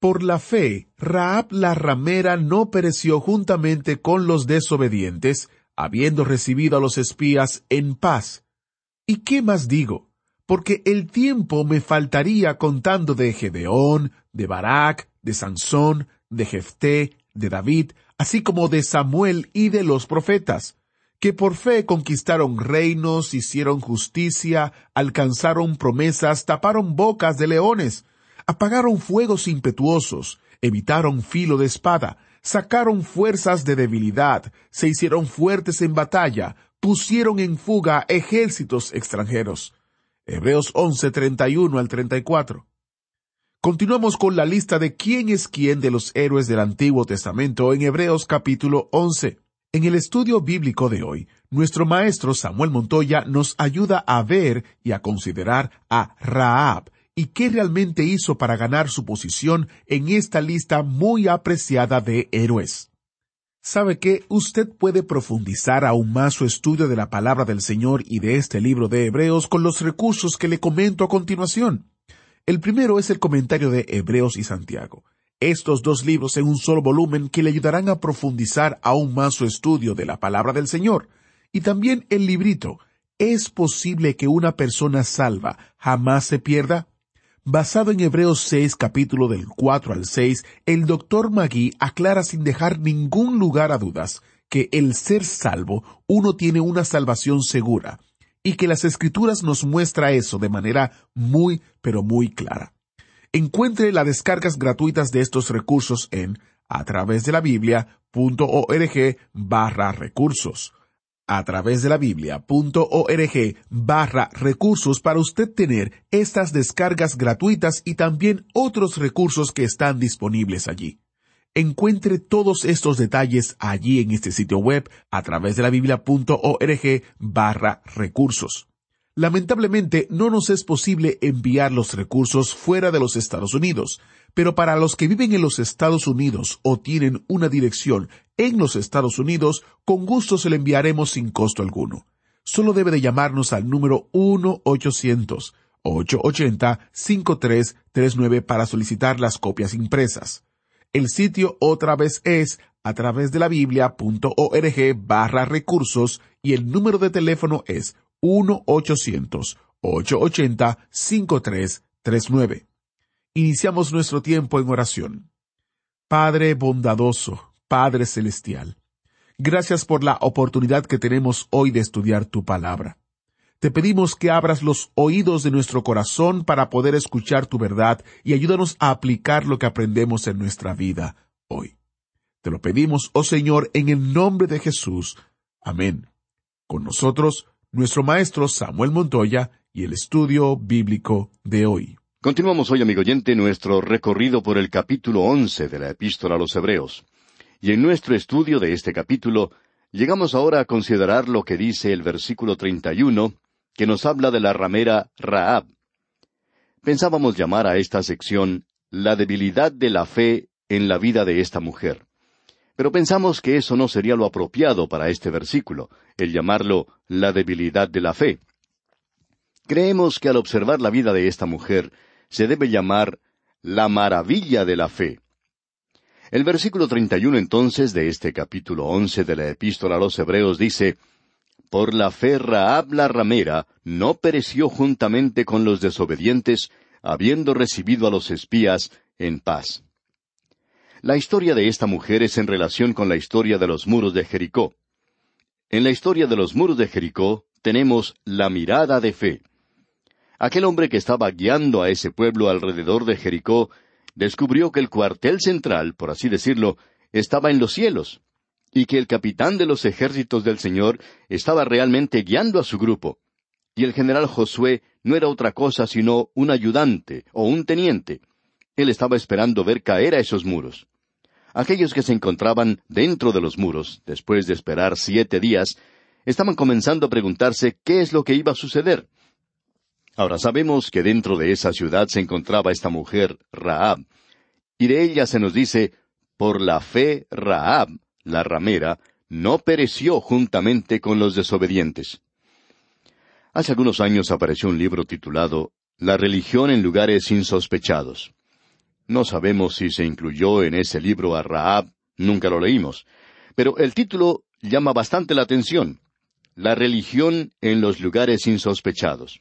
Por la fe, Raab la ramera no pereció juntamente con los desobedientes, habiendo recibido a los espías en paz. ¿Y qué más digo? Porque el tiempo me faltaría contando de Gedeón, de Barak, de Sansón, de Jefté, de David, así como de Samuel y de los profetas, que por fe conquistaron reinos, hicieron justicia, alcanzaron promesas, taparon bocas de leones, apagaron fuegos impetuosos, evitaron filo de espada, sacaron fuerzas de debilidad, se hicieron fuertes en batalla, pusieron en fuga ejércitos extranjeros. Hebreos 11, 31 al 34. Continuamos con la lista de quién es quién de los héroes del Antiguo Testamento en Hebreos capítulo 11. En el estudio bíblico de hoy, nuestro maestro Samuel Montoya nos ayuda a ver y a considerar a Raab y qué realmente hizo para ganar su posición en esta lista muy apreciada de héroes. ¿Sabe que usted puede profundizar aún más su estudio de la palabra del Señor y de este libro de Hebreos con los recursos que le comento a continuación? El primero es el comentario de Hebreos y Santiago. Estos dos libros en un solo volumen que le ayudarán a profundizar aún más su estudio de la palabra del Señor. Y también el librito, ¿Es posible que una persona salva jamás se pierda? Basado en Hebreos 6, capítulo del 4 al 6, el doctor Magui aclara sin dejar ningún lugar a dudas que el ser salvo uno tiene una salvación segura, y que las escrituras nos muestra eso de manera muy, pero muy clara. Encuentre las descargas gratuitas de estos recursos en a través de la biblia.org barra recursos a través de la biblia.org barra recursos para usted tener estas descargas gratuitas y también otros recursos que están disponibles allí. Encuentre todos estos detalles allí en este sitio web a través de la biblia.org barra recursos. Lamentablemente no nos es posible enviar los recursos fuera de los Estados Unidos, pero para los que viven en los Estados Unidos o tienen una dirección en los Estados Unidos, con gusto se le enviaremos sin costo alguno. Solo debe de llamarnos al número 1-800-880-5339 para solicitar las copias impresas. El sitio otra vez es a través de la biblia.org barra recursos y el número de teléfono es 1-800-880-5339. Iniciamos nuestro tiempo en oración. Padre bondadoso, Padre celestial, gracias por la oportunidad que tenemos hoy de estudiar tu palabra. Te pedimos que abras los oídos de nuestro corazón para poder escuchar tu verdad y ayúdanos a aplicar lo que aprendemos en nuestra vida hoy. Te lo pedimos, oh Señor, en el nombre de Jesús. Amén. Con nosotros, nuestro maestro Samuel Montoya y el estudio bíblico de hoy. Continuamos hoy, amigo oyente, nuestro recorrido por el capítulo once de la Epístola a los Hebreos. Y en nuestro estudio de este capítulo, llegamos ahora a considerar lo que dice el versículo treinta y uno, que nos habla de la ramera Raab. Pensábamos llamar a esta sección la debilidad de la fe en la vida de esta mujer. Pero pensamos que eso no sería lo apropiado para este versículo, el llamarlo la debilidad de la fe. Creemos que al observar la vida de esta mujer, se debe llamar la maravilla de la fe. El versículo 31 entonces de este capítulo once de la epístola a los Hebreos dice, Por la fe Raab la ramera no pereció juntamente con los desobedientes, habiendo recibido a los espías en paz. La historia de esta mujer es en relación con la historia de los muros de Jericó. En la historia de los muros de Jericó tenemos la mirada de fe. Aquel hombre que estaba guiando a ese pueblo alrededor de Jericó descubrió que el cuartel central, por así decirlo, estaba en los cielos, y que el capitán de los ejércitos del Señor estaba realmente guiando a su grupo. Y el general Josué no era otra cosa sino un ayudante o un teniente. él estaba esperando ver caer a esos muros. Aquellos que se encontraban dentro de los muros, después de esperar siete días, estaban comenzando a preguntarse qué es lo que iba a suceder. Ahora sabemos que dentro de esa ciudad se encontraba esta mujer, Raab, y de ella se nos dice, por la fe Raab, la ramera, no pereció juntamente con los desobedientes. Hace algunos años apareció un libro titulado La religión en lugares insospechados. No sabemos si se incluyó en ese libro a Raab, nunca lo leímos, pero el título llama bastante la atención. La religión en los lugares insospechados.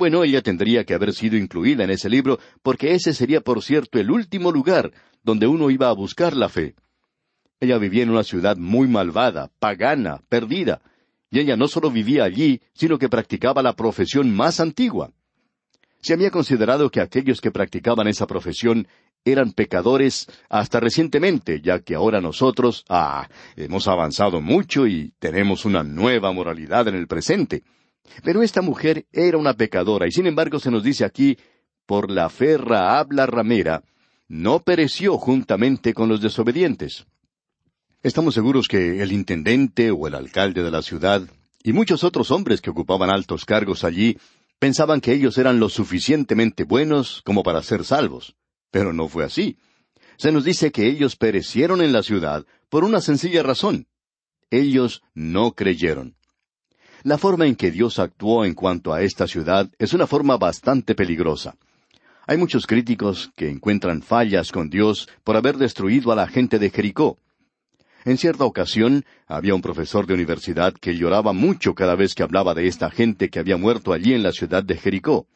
Bueno, ella tendría que haber sido incluida en ese libro, porque ese sería, por cierto, el último lugar donde uno iba a buscar la fe. Ella vivía en una ciudad muy malvada, pagana, perdida, y ella no solo vivía allí, sino que practicaba la profesión más antigua. Se había considerado que aquellos que practicaban esa profesión eran pecadores hasta recientemente, ya que ahora nosotros, ah, hemos avanzado mucho y tenemos una nueva moralidad en el presente. Pero esta mujer era una pecadora, y sin embargo se nos dice aquí, por la fe habla ramera, no pereció juntamente con los desobedientes. Estamos seguros que el intendente o el alcalde de la ciudad y muchos otros hombres que ocupaban altos cargos allí pensaban que ellos eran lo suficientemente buenos como para ser salvos. Pero no fue así. Se nos dice que ellos perecieron en la ciudad por una sencilla razón. Ellos no creyeron. La forma en que Dios actuó en cuanto a esta ciudad es una forma bastante peligrosa. Hay muchos críticos que encuentran fallas con Dios por haber destruido a la gente de Jericó. En cierta ocasión había un profesor de universidad que lloraba mucho cada vez que hablaba de esta gente que había muerto allí en la ciudad de Jericó.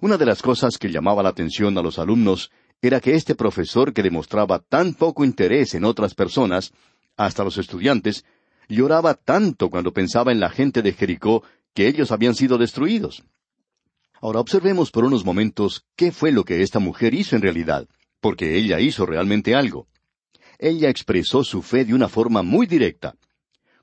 Una de las cosas que llamaba la atención a los alumnos era que este profesor que demostraba tan poco interés en otras personas, hasta los estudiantes, lloraba tanto cuando pensaba en la gente de Jericó que ellos habían sido destruidos. Ahora observemos por unos momentos qué fue lo que esta mujer hizo en realidad, porque ella hizo realmente algo ella expresó su fe de una forma muy directa.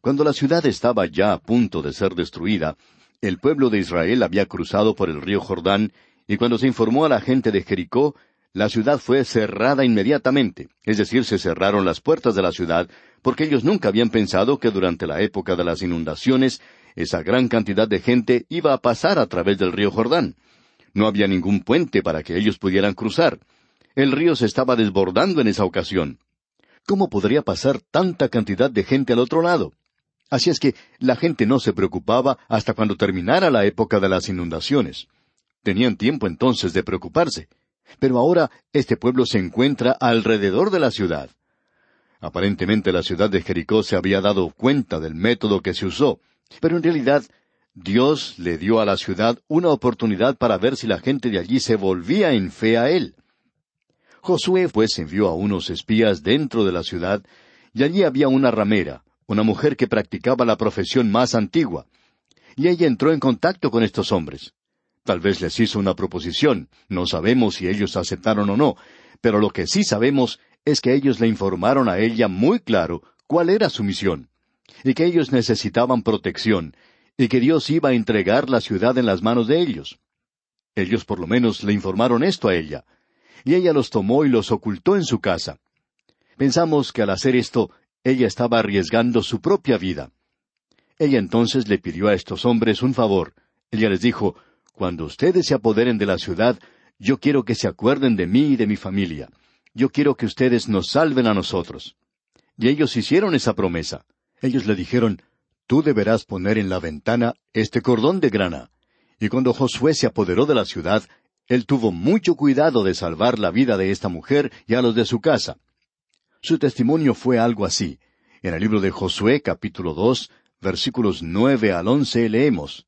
Cuando la ciudad estaba ya a punto de ser destruida, el pueblo de Israel había cruzado por el río Jordán, y cuando se informó a la gente de Jericó, la ciudad fue cerrada inmediatamente, es decir, se cerraron las puertas de la ciudad, porque ellos nunca habían pensado que durante la época de las inundaciones, esa gran cantidad de gente iba a pasar a través del río Jordán. No había ningún puente para que ellos pudieran cruzar. El río se estaba desbordando en esa ocasión. ¿Cómo podría pasar tanta cantidad de gente al otro lado? Así es que la gente no se preocupaba hasta cuando terminara la época de las inundaciones. Tenían tiempo entonces de preocuparse. Pero ahora este pueblo se encuentra alrededor de la ciudad. Aparentemente la ciudad de Jericó se había dado cuenta del método que se usó, pero en realidad Dios le dio a la ciudad una oportunidad para ver si la gente de allí se volvía en fe a Él. Josué pues envió a unos espías dentro de la ciudad, y allí había una ramera, una mujer que practicaba la profesión más antigua, y ella entró en contacto con estos hombres. Tal vez les hizo una proposición, no sabemos si ellos aceptaron o no, pero lo que sí sabemos es que ellos le informaron a ella muy claro cuál era su misión, y que ellos necesitaban protección, y que Dios iba a entregar la ciudad en las manos de ellos. Ellos por lo menos le informaron esto a ella y ella los tomó y los ocultó en su casa. Pensamos que al hacer esto, ella estaba arriesgando su propia vida. Ella entonces le pidió a estos hombres un favor. Ella les dijo, Cuando ustedes se apoderen de la ciudad, yo quiero que se acuerden de mí y de mi familia. Yo quiero que ustedes nos salven a nosotros. Y ellos hicieron esa promesa. Ellos le dijeron, Tú deberás poner en la ventana este cordón de grana. Y cuando Josué se apoderó de la ciudad, él tuvo mucho cuidado de salvar la vida de esta mujer y a los de su casa. Su testimonio fue algo así. En el libro de Josué capítulo dos, versículos nueve al once leemos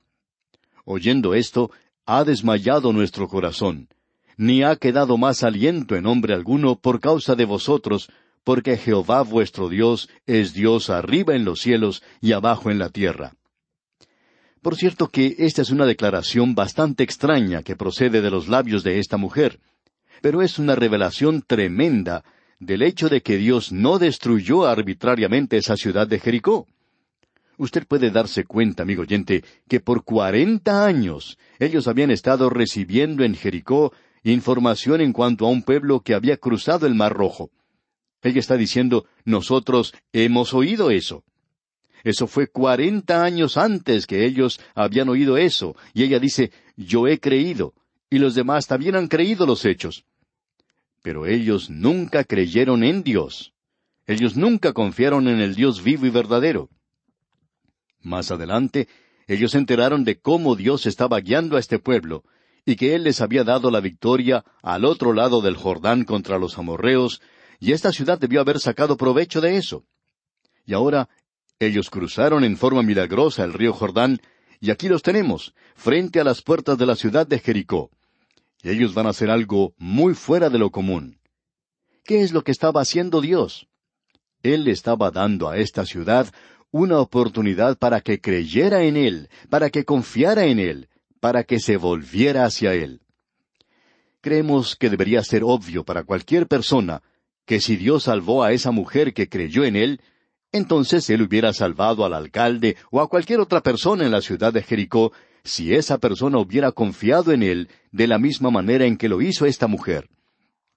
Oyendo esto, ha desmayado nuestro corazón, ni ha quedado más aliento en hombre alguno por causa de vosotros, porque Jehová vuestro Dios es Dios arriba en los cielos y abajo en la tierra. Por cierto que esta es una declaración bastante extraña que procede de los labios de esta mujer, pero es una revelación tremenda del hecho de que Dios no destruyó arbitrariamente esa ciudad de Jericó. Usted puede darse cuenta, amigo oyente, que por cuarenta años ellos habían estado recibiendo en Jericó información en cuanto a un pueblo que había cruzado el Mar Rojo. Ella está diciendo, nosotros hemos oído eso. Eso fue cuarenta años antes que ellos habían oído eso, y ella dice, yo he creído, y los demás también han creído los hechos. Pero ellos nunca creyeron en Dios. Ellos nunca confiaron en el Dios vivo y verdadero. Más adelante, ellos se enteraron de cómo Dios estaba guiando a este pueblo, y que Él les había dado la victoria al otro lado del Jordán contra los amorreos, y esta ciudad debió haber sacado provecho de eso. Y ahora ellos cruzaron en forma milagrosa el río Jordán, y aquí los tenemos, frente a las puertas de la ciudad de Jericó. Y ellos van a hacer algo muy fuera de lo común. ¿Qué es lo que estaba haciendo Dios? Él estaba dando a esta ciudad una oportunidad para que creyera en Él, para que confiara en Él, para que se volviera hacia Él. Creemos que debería ser obvio para cualquier persona que si Dios salvó a esa mujer que creyó en Él, entonces él hubiera salvado al alcalde o a cualquier otra persona en la ciudad de Jericó si esa persona hubiera confiado en él de la misma manera en que lo hizo esta mujer.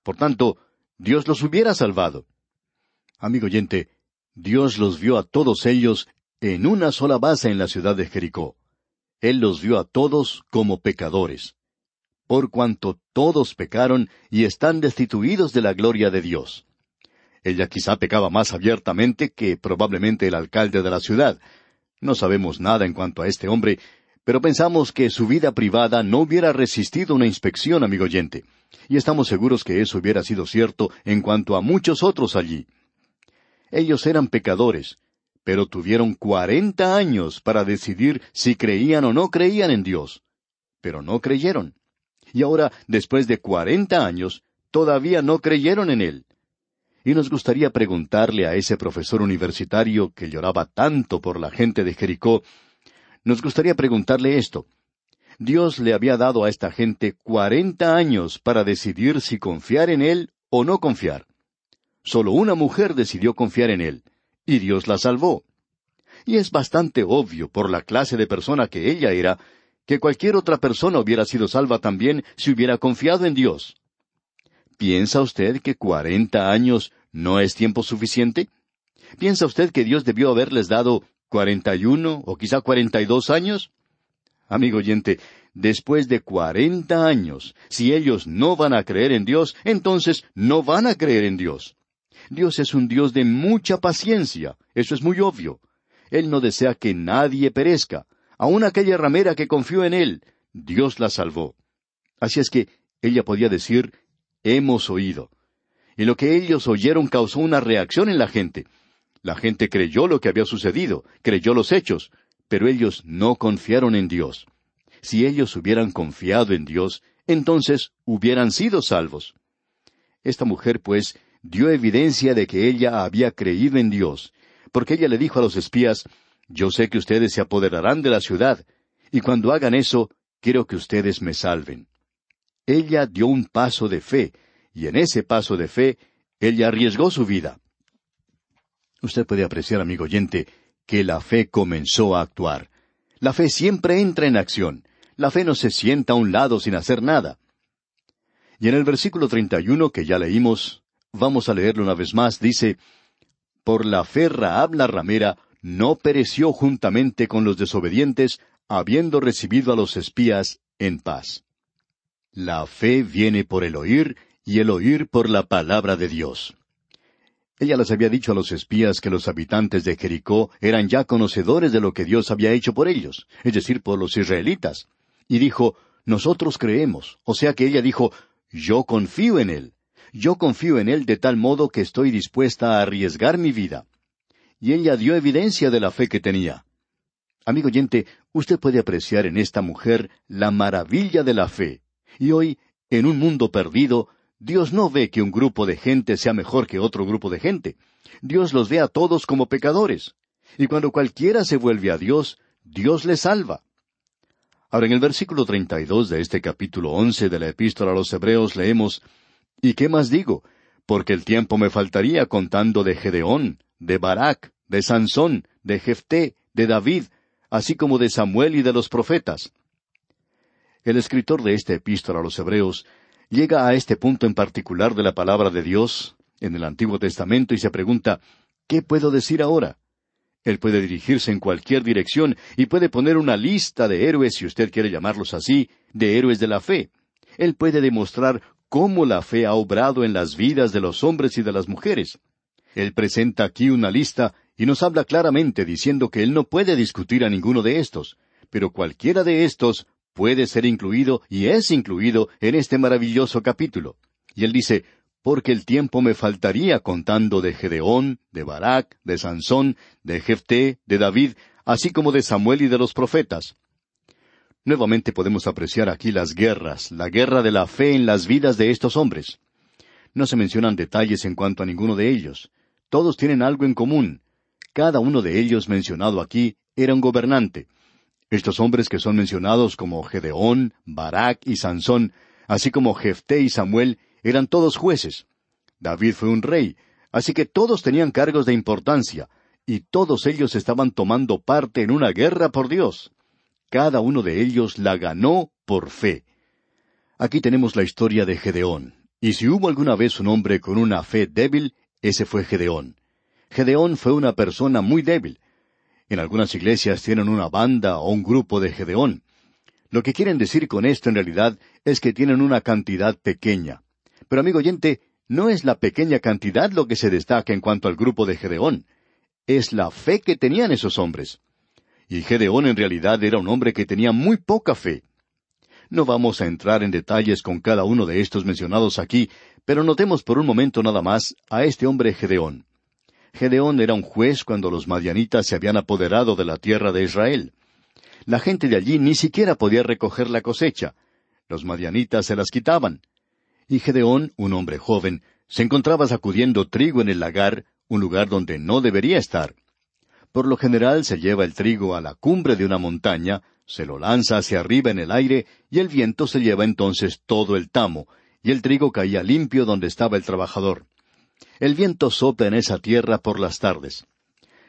Por tanto, Dios los hubiera salvado. Amigo oyente, Dios los vio a todos ellos en una sola base en la ciudad de Jericó. Él los vio a todos como pecadores. Por cuanto todos pecaron y están destituidos de la gloria de Dios. Ella quizá pecaba más abiertamente que probablemente el alcalde de la ciudad. No sabemos nada en cuanto a este hombre, pero pensamos que su vida privada no hubiera resistido una inspección, amigo oyente. Y estamos seguros que eso hubiera sido cierto en cuanto a muchos otros allí. Ellos eran pecadores, pero tuvieron cuarenta años para decidir si creían o no creían en Dios. Pero no creyeron. Y ahora, después de cuarenta años, todavía no creyeron en Él. Y nos gustaría preguntarle a ese profesor universitario que lloraba tanto por la gente de Jericó, nos gustaría preguntarle esto. Dios le había dado a esta gente cuarenta años para decidir si confiar en Él o no confiar. Solo una mujer decidió confiar en Él, y Dios la salvó. Y es bastante obvio por la clase de persona que ella era, que cualquier otra persona hubiera sido salva también si hubiera confiado en Dios. ¿Piensa usted que cuarenta años no es tiempo suficiente? ¿Piensa usted que Dios debió haberles dado cuarenta y uno o quizá cuarenta y dos años? Amigo oyente, después de cuarenta años, si ellos no van a creer en Dios, entonces no van a creer en Dios. Dios es un Dios de mucha paciencia, eso es muy obvio. Él no desea que nadie perezca. Aun aquella ramera que confió en Él, Dios la salvó. Así es que ella podía decir, hemos oído. Y lo que ellos oyeron causó una reacción en la gente. La gente creyó lo que había sucedido, creyó los hechos, pero ellos no confiaron en Dios. Si ellos hubieran confiado en Dios, entonces hubieran sido salvos. Esta mujer, pues, dio evidencia de que ella había creído en Dios, porque ella le dijo a los espías, Yo sé que ustedes se apoderarán de la ciudad, y cuando hagan eso, quiero que ustedes me salven. Ella dio un paso de fe, y en ese paso de fe, ella arriesgó su vida. Usted puede apreciar, amigo oyente, que la fe comenzó a actuar. La fe siempre entra en acción. La fe no se sienta a un lado sin hacer nada. Y en el versículo 31 que ya leímos, vamos a leerlo una vez más, dice, Por la fe Raab la ramera no pereció juntamente con los desobedientes, habiendo recibido a los espías en paz. La fe viene por el oír y el oír por la palabra de Dios. Ella les había dicho a los espías que los habitantes de Jericó eran ya conocedores de lo que Dios había hecho por ellos, es decir, por los israelitas. Y dijo, nosotros creemos. O sea que ella dijo, yo confío en Él. Yo confío en Él de tal modo que estoy dispuesta a arriesgar mi vida. Y ella dio evidencia de la fe que tenía. Amigo oyente, usted puede apreciar en esta mujer la maravilla de la fe. Y hoy En un mundo perdido, Dios no ve que un grupo de gente sea mejor que otro grupo de gente. Dios los ve a todos como pecadores. Y cuando cualquiera se vuelve a Dios, Dios le salva. Ahora en el versículo 32 de este capítulo once de la epístola a los Hebreos leemos, ¿Y qué más digo? Porque el tiempo me faltaría contando de Gedeón, de Barak, de Sansón, de Jefté, de David, así como de Samuel y de los profetas. El escritor de esta epístola a los Hebreos llega a este punto en particular de la palabra de Dios en el Antiguo Testamento y se pregunta, ¿qué puedo decir ahora? Él puede dirigirse en cualquier dirección y puede poner una lista de héroes, si usted quiere llamarlos así, de héroes de la fe. Él puede demostrar cómo la fe ha obrado en las vidas de los hombres y de las mujeres. Él presenta aquí una lista y nos habla claramente diciendo que él no puede discutir a ninguno de estos, pero cualquiera de estos puede ser incluido y es incluido en este maravilloso capítulo. Y él dice, porque el tiempo me faltaría contando de Gedeón, de Barak, de Sansón, de Jefté, de David, así como de Samuel y de los profetas. Nuevamente podemos apreciar aquí las guerras, la guerra de la fe en las vidas de estos hombres. No se mencionan detalles en cuanto a ninguno de ellos. Todos tienen algo en común. Cada uno de ellos mencionado aquí era un gobernante. Estos hombres que son mencionados como Gedeón, Barak y Sansón, así como Jefté y Samuel, eran todos jueces. David fue un rey, así que todos tenían cargos de importancia, y todos ellos estaban tomando parte en una guerra por Dios. Cada uno de ellos la ganó por fe. Aquí tenemos la historia de Gedeón, y si hubo alguna vez un hombre con una fe débil, ese fue Gedeón. Gedeón fue una persona muy débil, en algunas iglesias tienen una banda o un grupo de Gedeón. Lo que quieren decir con esto en realidad es que tienen una cantidad pequeña. Pero amigo oyente, no es la pequeña cantidad lo que se destaca en cuanto al grupo de Gedeón. Es la fe que tenían esos hombres. Y Gedeón en realidad era un hombre que tenía muy poca fe. No vamos a entrar en detalles con cada uno de estos mencionados aquí, pero notemos por un momento nada más a este hombre Gedeón. Gedeón era un juez cuando los madianitas se habían apoderado de la tierra de Israel. La gente de allí ni siquiera podía recoger la cosecha. Los madianitas se las quitaban. Y Gedeón, un hombre joven, se encontraba sacudiendo trigo en el lagar, un lugar donde no debería estar. Por lo general se lleva el trigo a la cumbre de una montaña, se lo lanza hacia arriba en el aire y el viento se lleva entonces todo el tamo, y el trigo caía limpio donde estaba el trabajador. El viento sopla en esa tierra por las tardes.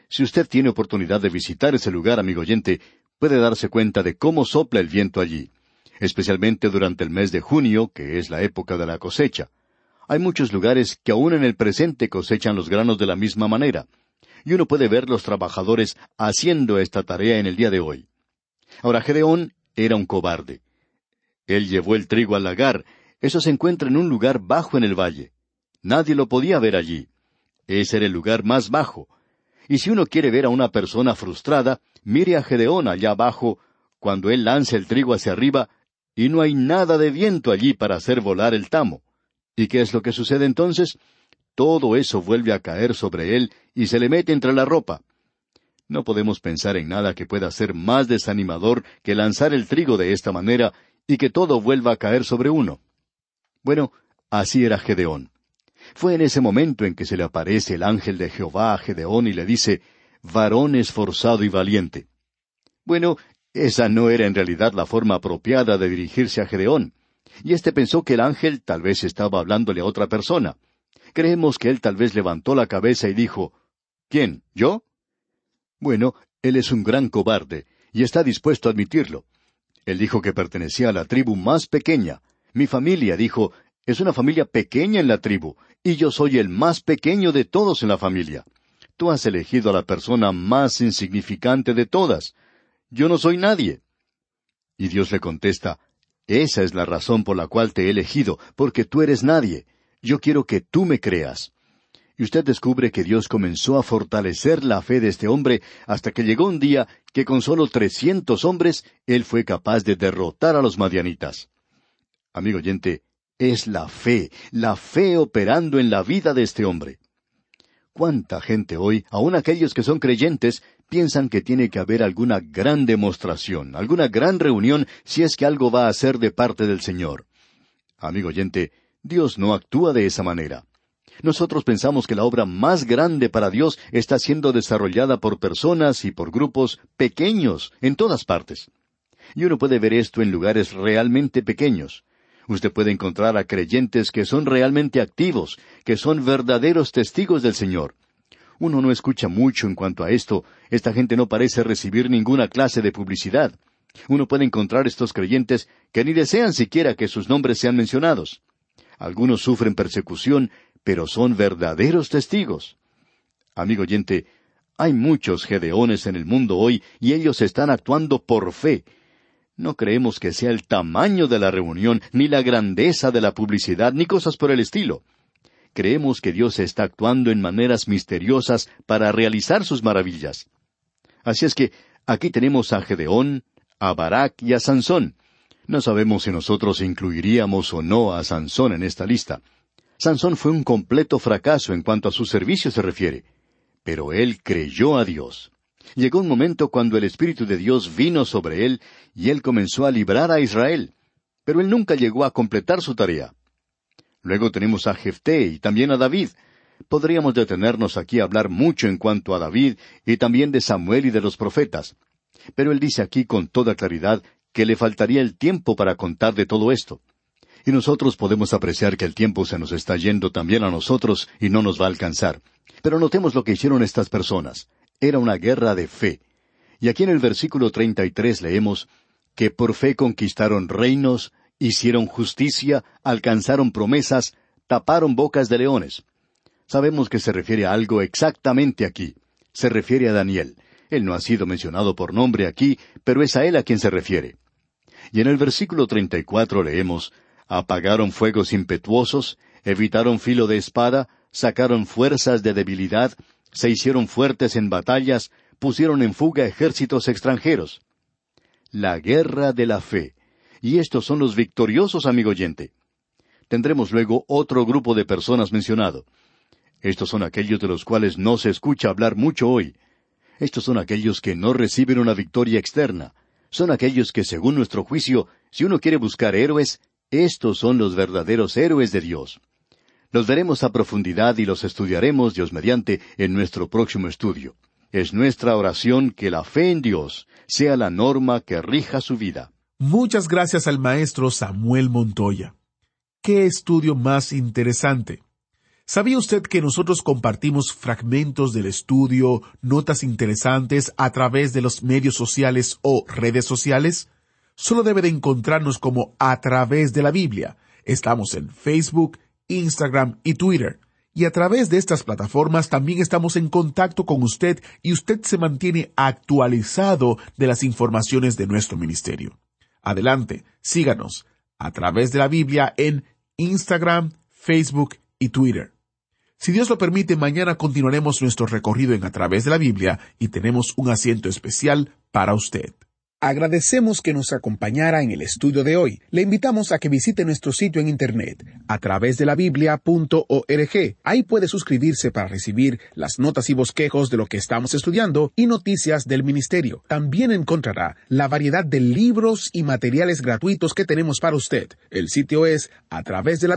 Si usted tiene oportunidad de visitar ese lugar, amigo oyente, puede darse cuenta de cómo sopla el viento allí, especialmente durante el mes de junio, que es la época de la cosecha. Hay muchos lugares que aún en el presente cosechan los granos de la misma manera, y uno puede ver los trabajadores haciendo esta tarea en el día de hoy. Ahora, Gedeón era un cobarde. Él llevó el trigo al lagar, eso se encuentra en un lugar bajo en el valle. Nadie lo podía ver allí. Ese era el lugar más bajo. Y si uno quiere ver a una persona frustrada, mire a Gedeón allá abajo, cuando él lanza el trigo hacia arriba, y no hay nada de viento allí para hacer volar el tamo. ¿Y qué es lo que sucede entonces? Todo eso vuelve a caer sobre él y se le mete entre la ropa. No podemos pensar en nada que pueda ser más desanimador que lanzar el trigo de esta manera y que todo vuelva a caer sobre uno. Bueno, así era Gedeón. Fue en ese momento en que se le aparece el ángel de Jehová a Gedeón y le dice, varón esforzado y valiente. Bueno, esa no era en realidad la forma apropiada de dirigirse a Gedeón. Y éste pensó que el ángel tal vez estaba hablándole a otra persona. Creemos que él tal vez levantó la cabeza y dijo, ¿Quién? ¿Yo? Bueno, él es un gran cobarde, y está dispuesto a admitirlo. Él dijo que pertenecía a la tribu más pequeña. Mi familia, dijo, es una familia pequeña en la tribu, y yo soy el más pequeño de todos en la familia. Tú has elegido a la persona más insignificante de todas. Yo no soy nadie. Y Dios le contesta, Esa es la razón por la cual te he elegido, porque tú eres nadie. Yo quiero que tú me creas. Y usted descubre que Dios comenzó a fortalecer la fe de este hombre hasta que llegó un día que con solo trescientos hombres él fue capaz de derrotar a los madianitas. Amigo oyente, es la fe, la fe operando en la vida de este hombre. ¿Cuánta gente hoy, aun aquellos que son creyentes, piensan que tiene que haber alguna gran demostración, alguna gran reunión, si es que algo va a ser de parte del Señor? Amigo oyente, Dios no actúa de esa manera. Nosotros pensamos que la obra más grande para Dios está siendo desarrollada por personas y por grupos pequeños en todas partes. Y uno puede ver esto en lugares realmente pequeños. Usted puede encontrar a creyentes que son realmente activos, que son verdaderos testigos del Señor. Uno no escucha mucho en cuanto a esto. Esta gente no parece recibir ninguna clase de publicidad. Uno puede encontrar estos creyentes que ni desean siquiera que sus nombres sean mencionados. Algunos sufren persecución, pero son verdaderos testigos. Amigo oyente, hay muchos gedeones en el mundo hoy y ellos están actuando por fe. No creemos que sea el tamaño de la reunión, ni la grandeza de la publicidad, ni cosas por el estilo. Creemos que Dios está actuando en maneras misteriosas para realizar sus maravillas. Así es que aquí tenemos a Gedeón, a Barak y a Sansón. No sabemos si nosotros incluiríamos o no a Sansón en esta lista. Sansón fue un completo fracaso en cuanto a su servicio se refiere. Pero él creyó a Dios. Llegó un momento cuando el Espíritu de Dios vino sobre él y él comenzó a librar a Israel. Pero él nunca llegó a completar su tarea. Luego tenemos a Jefté y también a David. Podríamos detenernos aquí a hablar mucho en cuanto a David y también de Samuel y de los profetas. Pero él dice aquí con toda claridad que le faltaría el tiempo para contar de todo esto. Y nosotros podemos apreciar que el tiempo se nos está yendo también a nosotros y no nos va a alcanzar. Pero notemos lo que hicieron estas personas. Era una guerra de fe. Y aquí en el versículo treinta y tres leemos que por fe conquistaron reinos, hicieron justicia, alcanzaron promesas, taparon bocas de leones. Sabemos que se refiere a algo exactamente aquí. Se refiere a Daniel. Él no ha sido mencionado por nombre aquí, pero es a él a quien se refiere. Y en el versículo treinta y cuatro leemos apagaron fuegos impetuosos, evitaron filo de espada, sacaron fuerzas de debilidad, se hicieron fuertes en batallas, pusieron en fuga ejércitos extranjeros. La guerra de la fe. Y estos son los victoriosos, amigo oyente. Tendremos luego otro grupo de personas mencionado. Estos son aquellos de los cuales no se escucha hablar mucho hoy. Estos son aquellos que no reciben una victoria externa. Son aquellos que, según nuestro juicio, si uno quiere buscar héroes, estos son los verdaderos héroes de Dios. Los veremos a profundidad y los estudiaremos, Dios mediante, en nuestro próximo estudio. Es nuestra oración que la fe en Dios sea la norma que rija su vida. Muchas gracias al maestro Samuel Montoya. Qué estudio más interesante. ¿Sabía usted que nosotros compartimos fragmentos del estudio, notas interesantes a través de los medios sociales o redes sociales? Solo debe de encontrarnos como a través de la Biblia. Estamos en Facebook, Instagram y Twitter. Y a través de estas plataformas también estamos en contacto con usted y usted se mantiene actualizado de las informaciones de nuestro ministerio. Adelante, síganos a través de la Biblia en Instagram, Facebook y Twitter. Si Dios lo permite, mañana continuaremos nuestro recorrido en A través de la Biblia y tenemos un asiento especial para usted. Agradecemos que nos acompañara en el estudio de hoy. Le invitamos a que visite nuestro sitio en internet a través de la. Ahí puede suscribirse para recibir las notas y bosquejos de lo que estamos estudiando y noticias del ministerio. También encontrará la variedad de libros y materiales gratuitos que tenemos para usted. El sitio es a través de la.